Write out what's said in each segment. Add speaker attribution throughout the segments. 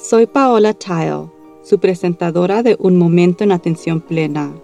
Speaker 1: Soy Paola Tile, su presentadora de Un Momento en Atención Plena.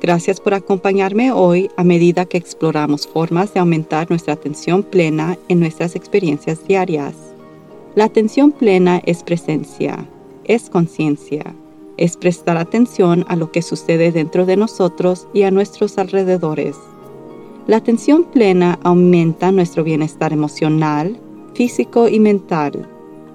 Speaker 1: Gracias por acompañarme hoy a medida que exploramos formas de aumentar nuestra atención plena en nuestras experiencias diarias. La atención plena es presencia, es conciencia, es prestar atención a lo que sucede dentro de nosotros y a nuestros alrededores. La atención plena aumenta nuestro bienestar emocional, físico y mental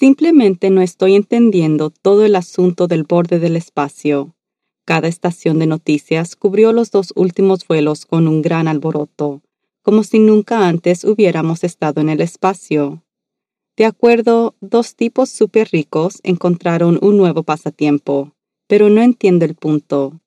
Speaker 1: Simplemente no estoy entendiendo todo el asunto del borde del espacio. Cada estación de noticias cubrió los dos últimos vuelos con un gran alboroto, como si nunca antes hubiéramos estado en el espacio. De acuerdo, dos tipos súper ricos encontraron un nuevo pasatiempo, pero no entiendo el punto.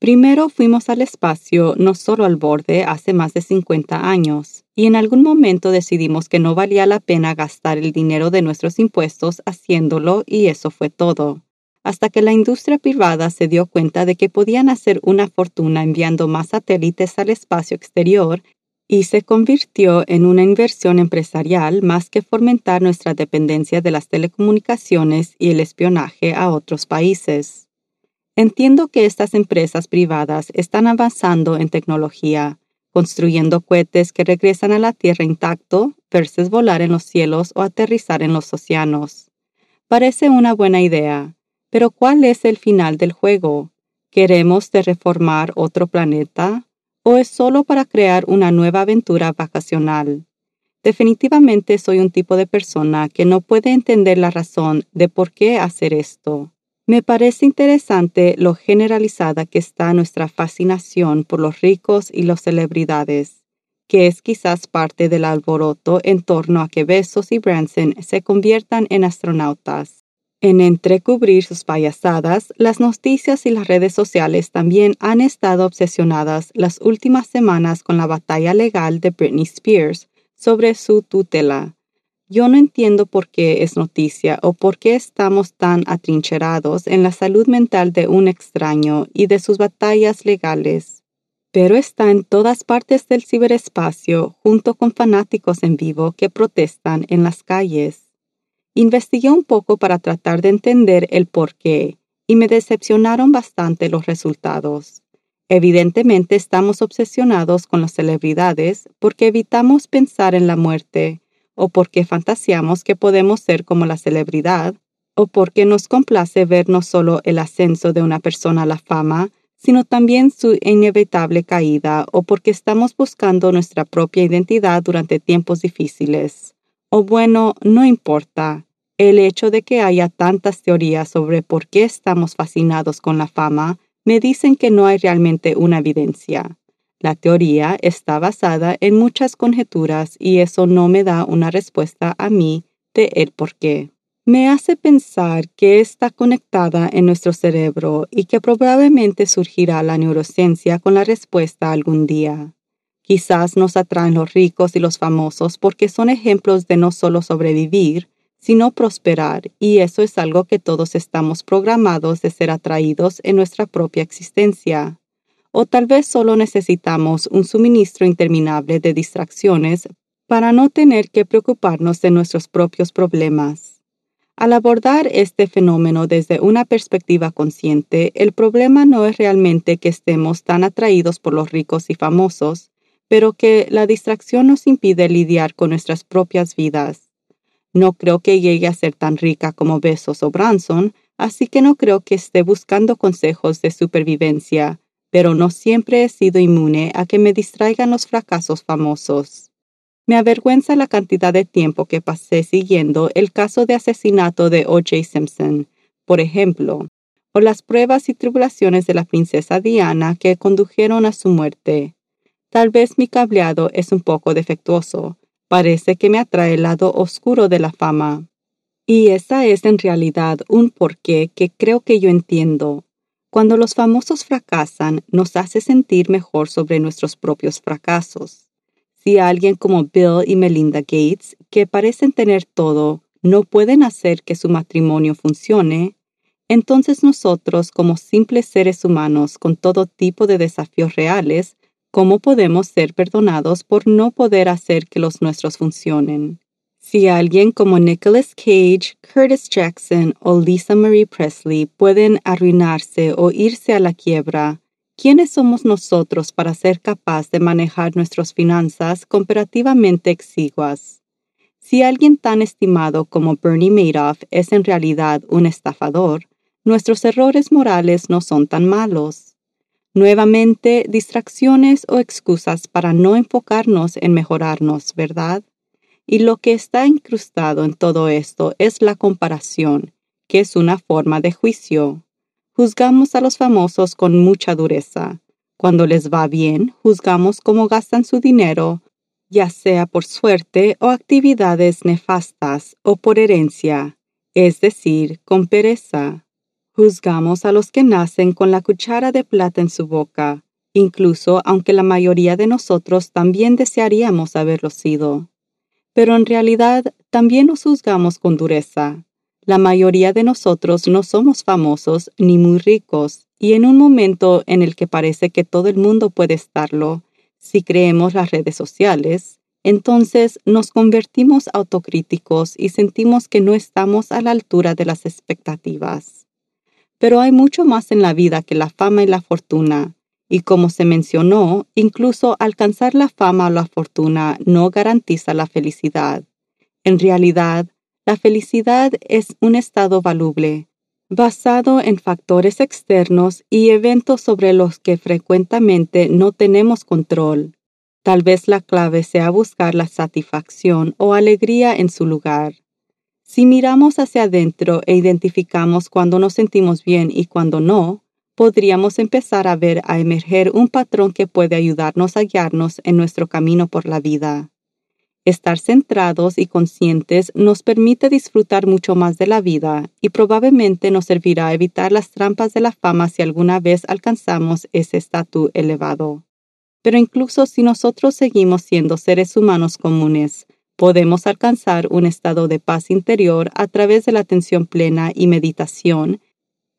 Speaker 1: Primero fuimos al espacio, no solo al borde, hace más de 50 años, y en algún momento decidimos que no valía la pena gastar el dinero de nuestros impuestos haciéndolo y eso fue todo. Hasta que la industria privada se dio cuenta de que podían hacer una fortuna enviando más satélites al espacio exterior y se convirtió en una inversión empresarial más que fomentar nuestra dependencia de las telecomunicaciones y el espionaje a otros países. Entiendo que estas empresas privadas están avanzando en tecnología, construyendo cohetes que regresan a la Tierra intacto versus volar en los cielos o aterrizar en los océanos. Parece una buena idea, pero ¿cuál es el final del juego? ¿Queremos reformar otro planeta? ¿O es solo para crear una nueva aventura vacacional? Definitivamente soy un tipo de persona que no puede entender la razón de por qué hacer esto. Me parece interesante lo generalizada que está nuestra fascinación por los ricos y las celebridades, que es quizás parte del alboroto en torno a que Bezos y Branson se conviertan en astronautas. En entrecubrir sus payasadas, las noticias y las redes sociales también han estado obsesionadas las últimas semanas con la batalla legal de Britney Spears sobre su tutela yo no entiendo por qué es noticia o por qué estamos tan atrincherados en la salud mental de un extraño y de sus batallas legales, pero está en todas partes del ciberespacio junto con fanáticos en vivo que protestan en las calles. Investigué un poco para tratar de entender el por qué y me decepcionaron bastante los resultados. Evidentemente estamos obsesionados con las celebridades porque evitamos pensar en la muerte o porque fantaseamos que podemos ser como la celebridad, o porque nos complace ver no solo el ascenso de una persona a la fama, sino también su inevitable caída, o porque estamos buscando nuestra propia identidad durante tiempos difíciles. O bueno, no importa. El hecho de que haya tantas teorías sobre por qué estamos fascinados con la fama me dicen que no hay realmente una evidencia. La teoría está basada en muchas conjeturas y eso no me da una respuesta a mí de el por qué. Me hace pensar que está conectada en nuestro cerebro y que probablemente surgirá la neurociencia con la respuesta algún día. Quizás nos atraen los ricos y los famosos porque son ejemplos de no solo sobrevivir, sino prosperar, y eso es algo que todos estamos programados de ser atraídos en nuestra propia existencia o tal vez solo necesitamos un suministro interminable de distracciones para no tener que preocuparnos de nuestros propios problemas. Al abordar este fenómeno desde una perspectiva consciente, el problema no es realmente que estemos tan atraídos por los ricos y famosos, pero que la distracción nos impide lidiar con nuestras propias vidas. No creo que llegue a ser tan rica como Besos o Branson, así que no creo que esté buscando consejos de supervivencia, pero no siempre he sido inmune a que me distraigan los fracasos famosos. Me avergüenza la cantidad de tiempo que pasé siguiendo el caso de asesinato de O.J. Simpson, por ejemplo, o las pruebas y tribulaciones de la princesa Diana que condujeron a su muerte. Tal vez mi cableado es un poco defectuoso. Parece que me atrae el lado oscuro de la fama. Y esa es en realidad un porqué que creo que yo entiendo. Cuando los famosos fracasan, nos hace sentir mejor sobre nuestros propios fracasos. Si alguien como Bill y Melinda Gates, que parecen tener todo, no pueden hacer que su matrimonio funcione, entonces nosotros, como simples seres humanos con todo tipo de desafíos reales, ¿cómo podemos ser perdonados por no poder hacer que los nuestros funcionen? Si alguien como Nicholas Cage, Curtis Jackson o Lisa Marie Presley pueden arruinarse o irse a la quiebra, ¿quiénes somos nosotros para ser capaz de manejar nuestras finanzas comparativamente exiguas? Si alguien tan estimado como Bernie Madoff es en realidad un estafador, nuestros errores morales no son tan malos. Nuevamente, distracciones o excusas para no enfocarnos en mejorarnos, ¿verdad? Y lo que está incrustado en todo esto es la comparación, que es una forma de juicio. Juzgamos a los famosos con mucha dureza. Cuando les va bien, juzgamos cómo gastan su dinero, ya sea por suerte o actividades nefastas o por herencia, es decir, con pereza. Juzgamos a los que nacen con la cuchara de plata en su boca, incluso aunque la mayoría de nosotros también desearíamos haberlo sido pero en realidad también nos juzgamos con dureza. La mayoría de nosotros no somos famosos ni muy ricos, y en un momento en el que parece que todo el mundo puede estarlo, si creemos las redes sociales, entonces nos convertimos autocríticos y sentimos que no estamos a la altura de las expectativas. Pero hay mucho más en la vida que la fama y la fortuna, y como se mencionó, incluso alcanzar la fama o la fortuna no garantiza la felicidad. En realidad, la felicidad es un estado valuable, basado en factores externos y eventos sobre los que frecuentemente no tenemos control. Tal vez la clave sea buscar la satisfacción o alegría en su lugar. Si miramos hacia adentro e identificamos cuando nos sentimos bien y cuando no, podríamos empezar a ver a emerger un patrón que puede ayudarnos a guiarnos en nuestro camino por la vida. Estar centrados y conscientes nos permite disfrutar mucho más de la vida y probablemente nos servirá a evitar las trampas de la fama si alguna vez alcanzamos ese estatus elevado. Pero incluso si nosotros seguimos siendo seres humanos comunes, podemos alcanzar un estado de paz interior a través de la atención plena y meditación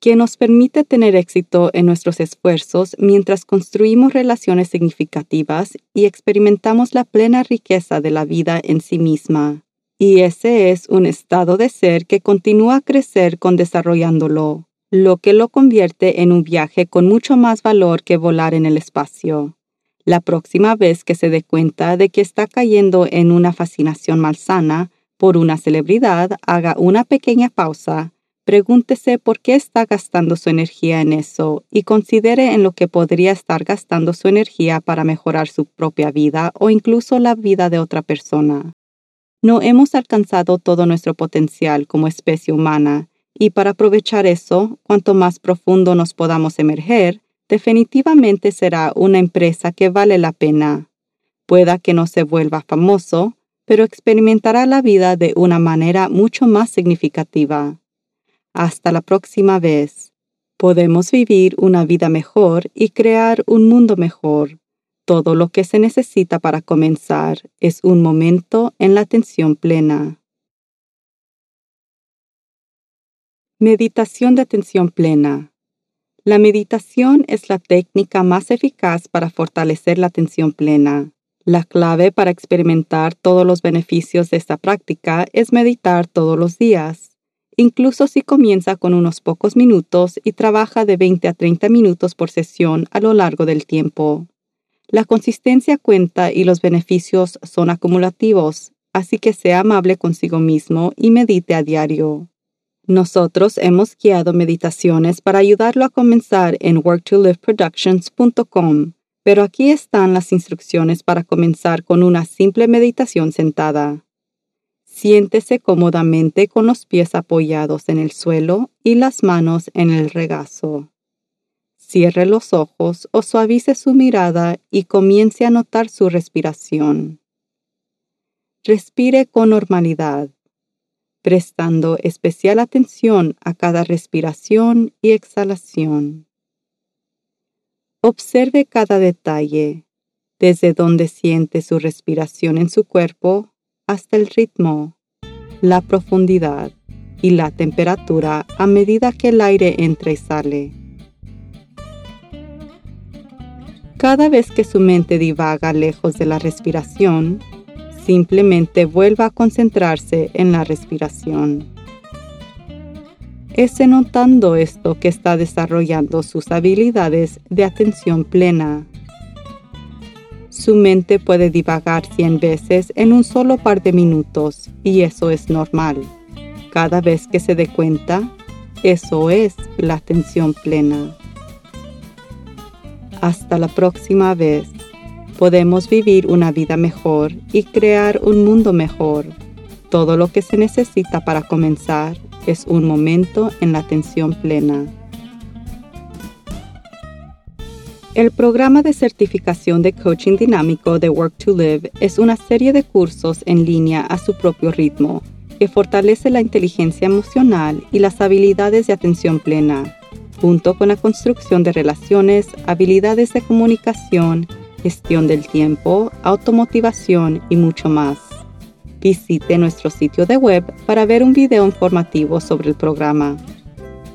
Speaker 1: que nos permite tener éxito en nuestros esfuerzos mientras construimos relaciones significativas y experimentamos la plena riqueza de la vida en sí misma. Y ese es un estado de ser que continúa a crecer con desarrollándolo, lo que lo convierte en un viaje con mucho más valor que volar en el espacio. La próxima vez que se dé cuenta de que está cayendo en una fascinación malsana por una celebridad, haga una pequeña pausa Pregúntese por qué está gastando su energía en eso y considere en lo que podría estar gastando su energía para mejorar su propia vida o incluso la vida de otra persona. No hemos alcanzado todo nuestro potencial como especie humana y para aprovechar eso, cuanto más profundo nos podamos emerger, definitivamente será una empresa que vale la pena. Pueda que no se vuelva famoso, pero experimentará la vida de una manera mucho más significativa. Hasta la próxima vez. Podemos vivir una vida mejor y crear un mundo mejor. Todo lo que se necesita para comenzar es un momento en la atención plena. Meditación de atención plena. La meditación es la técnica más eficaz para fortalecer la atención plena. La clave para experimentar todos los beneficios de esta práctica es meditar todos los días incluso si comienza con unos pocos minutos y trabaja de 20 a 30 minutos por sesión a lo largo del tiempo. La consistencia cuenta y los beneficios son acumulativos, así que sea amable consigo mismo y medite a diario. Nosotros hemos guiado meditaciones para ayudarlo a comenzar en worktoliveproductions.com, pero aquí están las instrucciones para comenzar con una simple meditación sentada. Siéntese cómodamente con los pies apoyados en el suelo y las manos en el regazo. Cierre los ojos o suavice su mirada y comience a notar su respiración. Respire con normalidad. prestando especial atención a cada respiración y exhalación. Observe cada detalle, desde donde siente su respiración en su cuerpo hasta el ritmo, la profundidad y la temperatura a medida que el aire entra y sale. Cada vez que su mente divaga lejos de la respiración, simplemente vuelva a concentrarse en la respiración. Es notando esto que está desarrollando sus habilidades de atención plena. Su mente puede divagar 100 veces en un solo par de minutos y eso es normal. Cada vez que se dé cuenta, eso es la atención plena. Hasta la próxima vez, podemos vivir una vida mejor y crear un mundo mejor. Todo lo que se necesita para comenzar es un momento en la atención plena. El programa de certificación de coaching dinámico de Work to Live es una serie de cursos en línea a su propio ritmo que fortalece la inteligencia emocional y las habilidades de atención plena junto con la construcción de relaciones, habilidades de comunicación, gestión del tiempo, automotivación y mucho más. Visite nuestro sitio de web para ver un video informativo sobre el programa.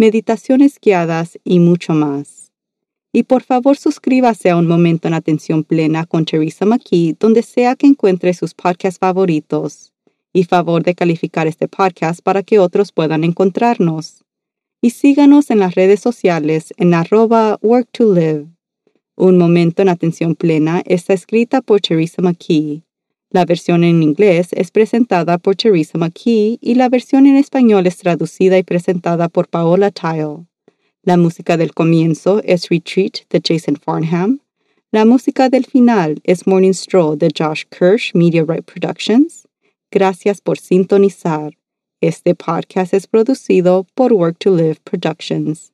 Speaker 1: meditaciones guiadas y mucho más. Y por favor suscríbase a Un Momento en Atención Plena con Teresa McKee donde sea que encuentre sus podcasts favoritos. Y favor de calificar este podcast para que otros puedan encontrarnos y síganos en las redes sociales en arroba work to live. Un momento en atención plena está escrita por Teresa McKee. La versión en inglés es presentada por Teresa McKee y la versión en español es traducida y presentada por Paola Tile. La música del comienzo es Retreat de Jason Farnham. La música del final es Morning Stroll de Josh Kirsch Right Productions. Gracias por sintonizar. Este podcast es producido por Work to Live Productions.